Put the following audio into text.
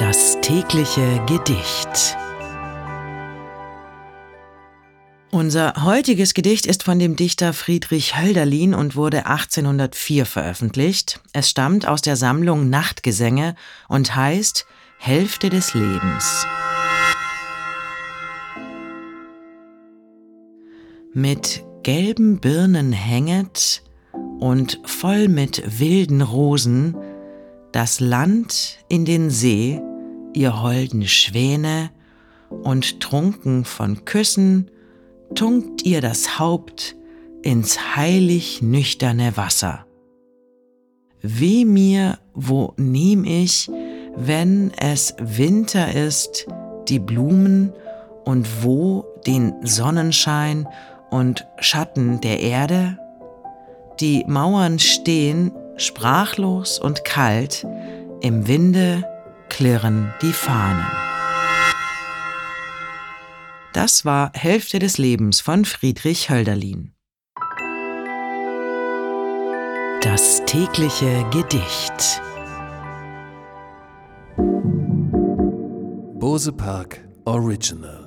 Das tägliche Gedicht. Unser heutiges Gedicht ist von dem Dichter Friedrich Hölderlin und wurde 1804 veröffentlicht. Es stammt aus der Sammlung Nachtgesänge und heißt Hälfte des Lebens. Mit gelben Birnen hänget und voll mit wilden Rosen das Land in den See, ihr holden Schwäne, und trunken von Küssen, tunkt ihr das Haupt ins heilig nüchterne Wasser. Weh mir, wo nehm ich, wenn es Winter ist, die Blumen und wo den Sonnenschein und Schatten der Erde? Die Mauern stehen sprachlos und kalt, im Winde klirren die Fahnen. Das war Hälfte des Lebens von Friedrich Hölderlin. Das tägliche Gedicht. Bose Park Original